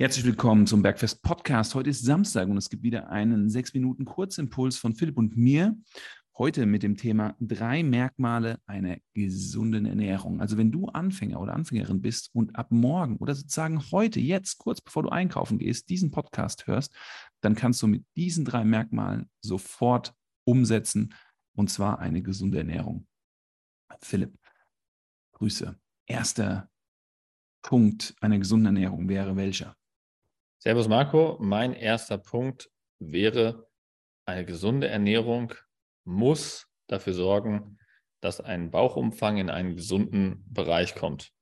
Herzlich willkommen zum Bergfest Podcast. Heute ist Samstag und es gibt wieder einen sechs Minuten Kurzimpuls von Philipp und mir. Heute mit dem Thema drei Merkmale einer gesunden Ernährung. Also wenn du Anfänger oder Anfängerin bist und ab morgen oder sozusagen heute, jetzt, kurz bevor du einkaufen gehst, diesen Podcast hörst, dann kannst du mit diesen drei Merkmalen sofort umsetzen und zwar eine gesunde Ernährung. Philipp, Grüße. Erster Punkt einer gesunden Ernährung wäre welcher? Servus Marco, mein erster Punkt wäre, eine gesunde Ernährung muss dafür sorgen, dass ein Bauchumfang in einen gesunden Bereich kommt.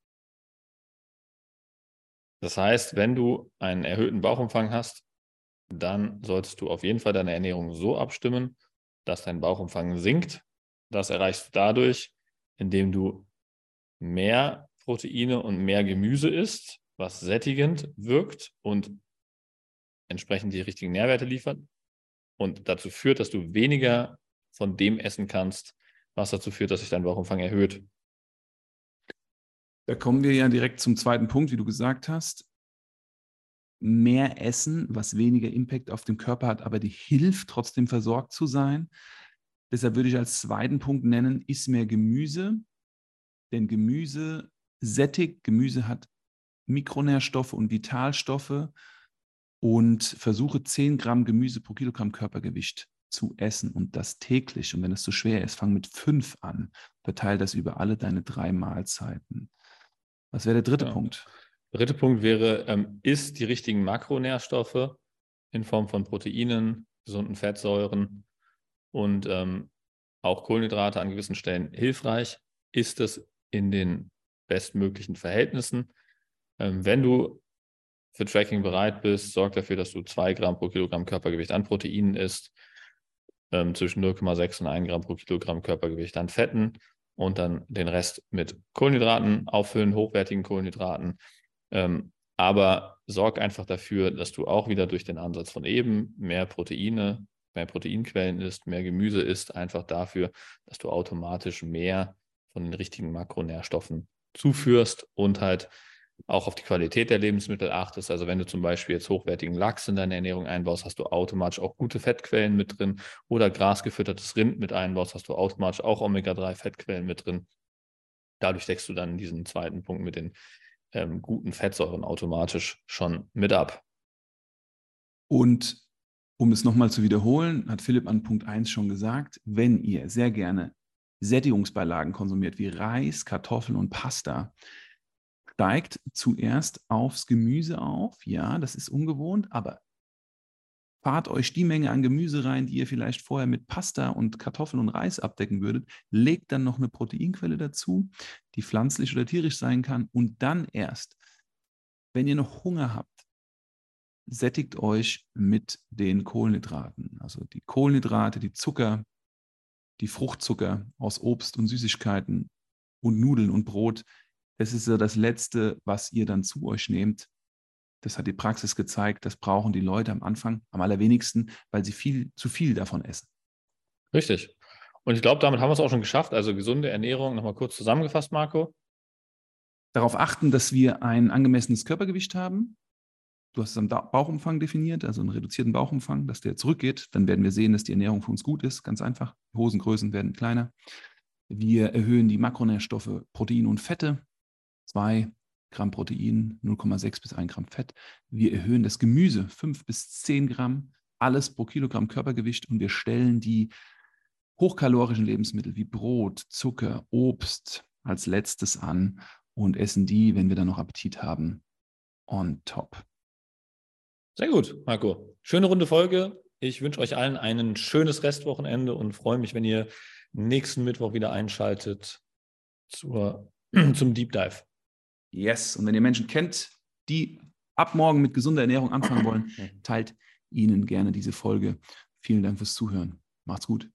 Das heißt, wenn du einen erhöhten Bauchumfang hast, dann solltest du auf jeden Fall deine Ernährung so abstimmen, dass dein Bauchumfang sinkt. Das erreichst du dadurch, indem du mehr Proteine und mehr Gemüse isst, was sättigend wirkt und entsprechend die richtigen Nährwerte liefert und dazu führt, dass du weniger von dem essen kannst, was dazu führt, dass sich dein Bauchumfang erhöht. Da kommen wir ja direkt zum zweiten Punkt, wie du gesagt hast. Mehr Essen, was weniger Impact auf den Körper hat, aber die hilft trotzdem versorgt zu sein. Deshalb würde ich als zweiten Punkt nennen, iss mehr Gemüse. Denn Gemüse sättigt, Gemüse hat Mikronährstoffe und Vitalstoffe und versuche 10 Gramm Gemüse pro Kilogramm Körpergewicht zu essen und das täglich. Und wenn es zu schwer ist, fang mit 5 an. Verteile das über alle deine drei Mahlzeiten. Was wäre der dritte ja. Punkt? Der dritte Punkt wäre, ähm, isst die richtigen Makronährstoffe in Form von Proteinen, gesunden Fettsäuren und ähm, auch Kohlenhydrate an gewissen Stellen hilfreich. Ist es in den bestmöglichen Verhältnissen. Ähm, wenn du für Tracking bereit bist, sorg dafür, dass du 2 Gramm pro Kilogramm Körpergewicht an Proteinen isst, ähm, zwischen 0,6 und 1 Gramm pro Kilogramm Körpergewicht an Fetten und dann den Rest mit Kohlenhydraten auffüllen, hochwertigen Kohlenhydraten. Ähm, aber sorg einfach dafür, dass du auch wieder durch den Ansatz von eben mehr Proteine, mehr Proteinquellen isst, mehr Gemüse isst, einfach dafür, dass du automatisch mehr von den richtigen Makronährstoffen zuführst und halt auch auf die Qualität der Lebensmittel achtest. Also wenn du zum Beispiel jetzt hochwertigen Lachs in deine Ernährung einbaust, hast du automatisch auch gute Fettquellen mit drin oder grasgefüttertes Rind mit einbaust, hast du automatisch auch Omega-3-Fettquellen mit drin. Dadurch deckst du dann diesen zweiten Punkt mit den ähm, guten Fettsäuren automatisch schon mit ab. Und um es nochmal zu wiederholen, hat Philipp an Punkt 1 schon gesagt, wenn ihr sehr gerne Sättigungsbeilagen konsumiert, wie Reis, Kartoffeln und Pasta, steigt zuerst aufs Gemüse auf. Ja, das ist ungewohnt, aber fahrt euch die Menge an Gemüse rein, die ihr vielleicht vorher mit Pasta und Kartoffeln und Reis abdecken würdet. Legt dann noch eine Proteinquelle dazu, die pflanzlich oder tierisch sein kann. Und dann erst, wenn ihr noch Hunger habt, sättigt euch mit den Kohlenhydraten. Also die Kohlenhydrate, die Zucker, die Fruchtzucker aus Obst und Süßigkeiten und Nudeln und Brot das ist so das Letzte, was ihr dann zu euch nehmt. Das hat die Praxis gezeigt. Das brauchen die Leute am Anfang am allerwenigsten, weil sie viel zu viel davon essen. Richtig. Und ich glaube, damit haben wir es auch schon geschafft. Also gesunde Ernährung, nochmal kurz zusammengefasst, Marco. Darauf achten, dass wir ein angemessenes Körpergewicht haben. Du hast es am Bauchumfang definiert, also einen reduzierten Bauchumfang, dass der zurückgeht. Dann werden wir sehen, dass die Ernährung für uns gut ist. Ganz einfach. Hosengrößen werden kleiner. Wir erhöhen die Makronährstoffe Protein und Fette. 2 Gramm Protein, 0,6 bis 1 Gramm Fett. Wir erhöhen das Gemüse 5 bis 10 Gramm, alles pro Kilogramm Körpergewicht und wir stellen die hochkalorischen Lebensmittel wie Brot, Zucker, Obst als letztes an und essen die, wenn wir dann noch Appetit haben, on top. Sehr gut, Marco. Schöne runde Folge. Ich wünsche euch allen ein schönes Restwochenende und freue mich, wenn ihr nächsten Mittwoch wieder einschaltet zur, zum Deep Dive. Yes. Und wenn ihr Menschen kennt, die ab morgen mit gesunder Ernährung anfangen wollen, teilt ihnen gerne diese Folge. Vielen Dank fürs Zuhören. Macht's gut.